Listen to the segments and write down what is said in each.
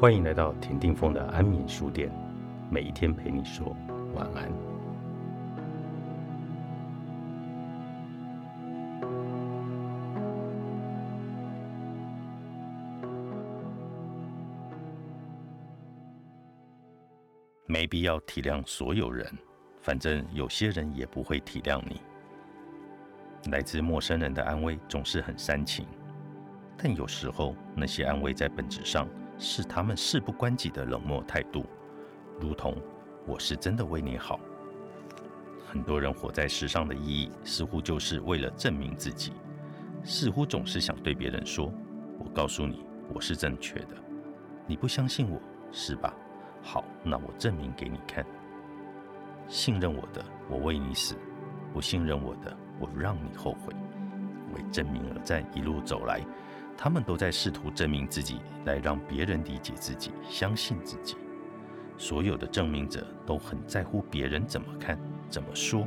欢迎来到田定峰的安眠书店，每一天陪你说晚安。没必要体谅所有人，反正有些人也不会体谅你。来自陌生人的安慰总是很煽情，但有时候那些安慰在本质上是他们事不关己的冷漠态度，如同我是真的为你好。很多人活在世上的意义，似乎就是为了证明自己，似乎总是想对别人说：“我告诉你，我是正确的。你不相信我是吧？好，那我证明给你看。信任我的，我为你死；不信任我的。”我让你后悔，为证明而战，一路走来，他们都在试图证明自己，来让别人理解自己，相信自己。所有的证明者都很在乎别人怎么看、怎么说，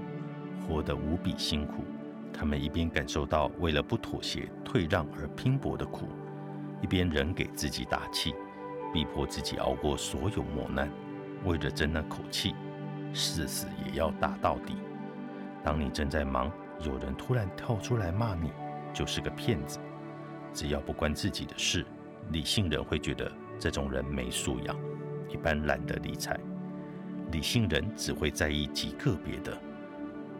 活得无比辛苦。他们一边感受到为了不妥协、退让而拼搏的苦，一边仍给自己打气，逼迫自己熬过所有磨难，为了争那口气，誓死也要打到底。当你正在忙，有人突然跳出来骂你，就是个骗子。只要不关自己的事，理性人会觉得这种人没素养，一般懒得理睬。理性人只会在意极个别的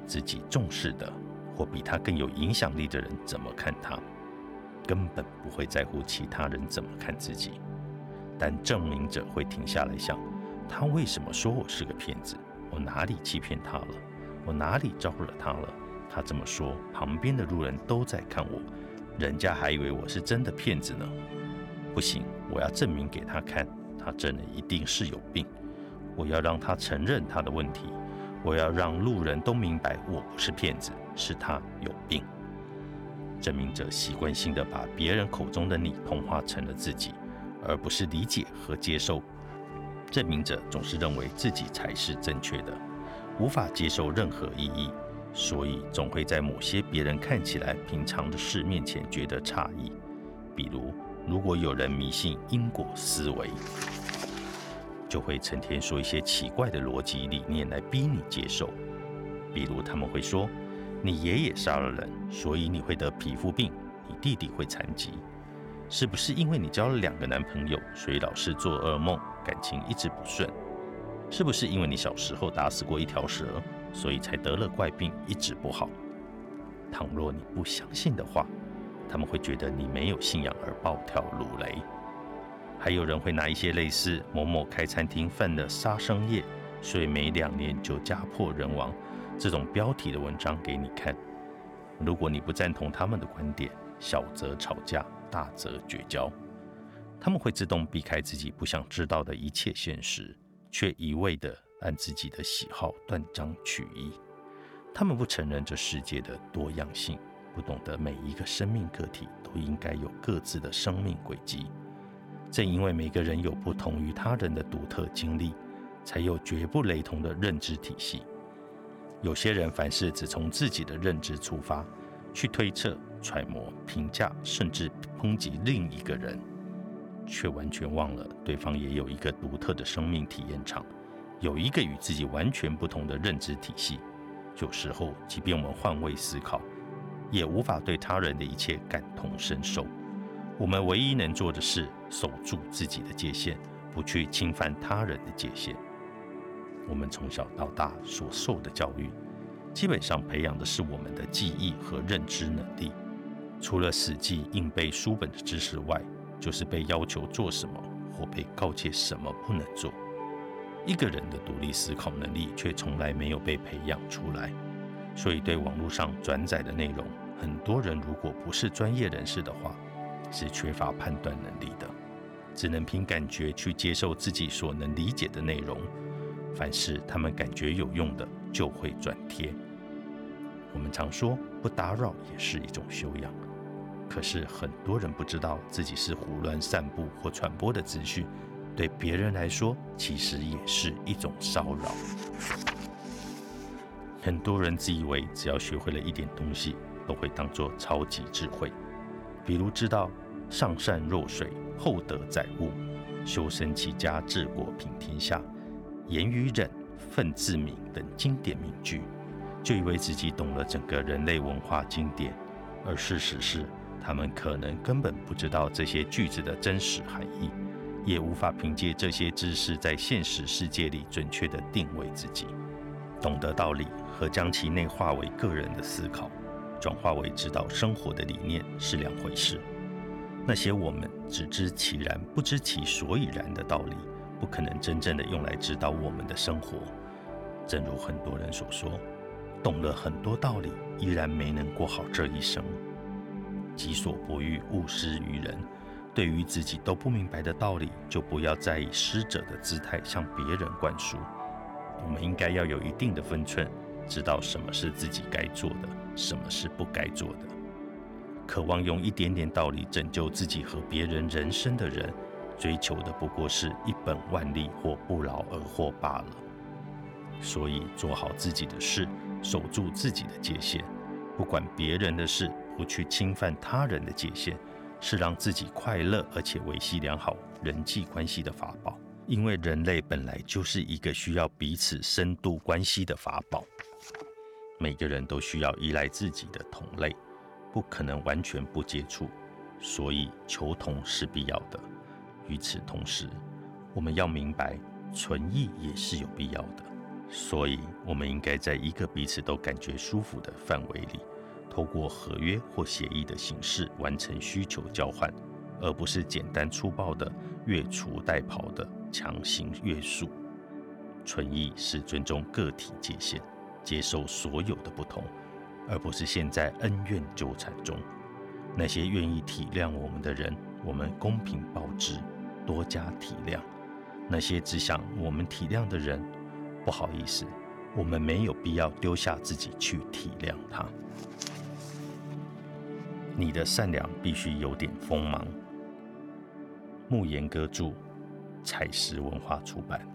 自己重视的或比他更有影响力的人怎么看他，根本不会在乎其他人怎么看自己。但证明者会停下来想：他为什么说我是个骗子？我哪里欺骗他了？我哪里招惹他了？他这么说，旁边的路人都在看我，人家还以为我是真的骗子呢。不行，我要证明给他看，他真的一定是有病。我要让他承认他的问题，我要让路人都明白我不是骗子，是他有病。证明者习惯性的把别人口中的你同化成了自己，而不是理解和接受。证明者总是认为自己才是正确的，无法接受任何意义。所以总会在某些别人看起来平常的事面前觉得诧异，比如如果有人迷信因果思维，就会成天说一些奇怪的逻辑理念来逼你接受。比如他们会说，你爷爷杀了人，所以你会得皮肤病；你弟弟会残疾，是不是因为你交了两个男朋友，所以老是做噩梦，感情一直不顺？是不是因为你小时候打死过一条蛇？所以才得了怪病，一直不好。倘若你不相信的话，他们会觉得你没有信仰而暴跳如雷。还有人会拿一些类似某某开餐厅犯了杀生业，所以每两年就家破人亡这种标题的文章给你看。如果你不赞同他们的观点，小则吵架，大则绝交。他们会自动避开自己不想知道的一切现实，却一味的。按自己的喜好断章取义，他们不承认这世界的多样性，不懂得每一个生命个体都应该有各自的生命轨迹。正因为每个人有不同于他人的独特经历，才有绝不雷同的认知体系。有些人凡事只从自己的认知出发，去推测、揣摩、评价，甚至抨击另一个人，却完全忘了对方也有一个独特的生命体验场。有一个与自己完全不同的认知体系，有时候，即便我们换位思考，也无法对他人的一切感同身受。我们唯一能做的是守住自己的界限，不去侵犯他人的界限。我们从小到大所受的教育，基本上培养的是我们的记忆和认知能力。除了死记硬背书本的知识外，就是被要求做什么，或被告诫什么不能做。一个人的独立思考能力却从来没有被培养出来，所以对网络上转载的内容，很多人如果不是专业人士的话，是缺乏判断能力的，只能凭感觉去接受自己所能理解的内容。凡是他们感觉有用的，就会转贴。我们常说不打扰也是一种修养，可是很多人不知道自己是胡乱散布或传播的资讯。对别人来说，其实也是一种骚扰。很多人自以为只要学会了一点东西，都会当作超级智慧，比如知道上善若水，厚德载物，修身齐家治国平天下、言于忍、愤自泯等经典名句，就以为自己懂了整个人类文化经典，而事实是，他们可能根本不知道这些句子的真实含义，也无法凭借这些知识在现实世界里准确地定位自己。懂得道理和将其内化为个人的思考，转化为指导生活的理念是两回事。那些我们只知其然不知其所以然的道理，不可能真正的用来指导我们的生活。正如很多人所说，懂了很多道理，依然没能过好这一生。己所不欲，勿施于人。对于自己都不明白的道理，就不要再以施者的姿态向别人灌输。我们应该要有一定的分寸，知道什么是自己该做的，什么是不该做的。渴望用一点点道理拯救自己和别人人生的人，追求的不过是一本万利或不劳而获罢了。所以，做好自己的事，守住自己的界限，不管别人的事，不去侵犯他人的界限，是让自己快乐而且维系良好人际关系的法宝。因为人类本来就是一个需要彼此深度关系的法宝，每个人都需要依赖自己的同类，不可能完全不接触，所以求同是必要的。与此同时，我们要明白存异也是有必要的，所以我们应该在一个彼此都感觉舒服的范围里，透过合约或协议的形式完成需求交换，而不是简单粗暴的越俎代庖的。强行约束，存意是尊重个体界限，接受所有的不同，而不是陷在恩怨纠缠中。那些愿意体谅我们的人，我们公平报之，多加体谅；那些只想我们体谅的人，不好意思，我们没有必要丢下自己去体谅他。你的善良必须有点锋芒。木言歌著。采石文化出版。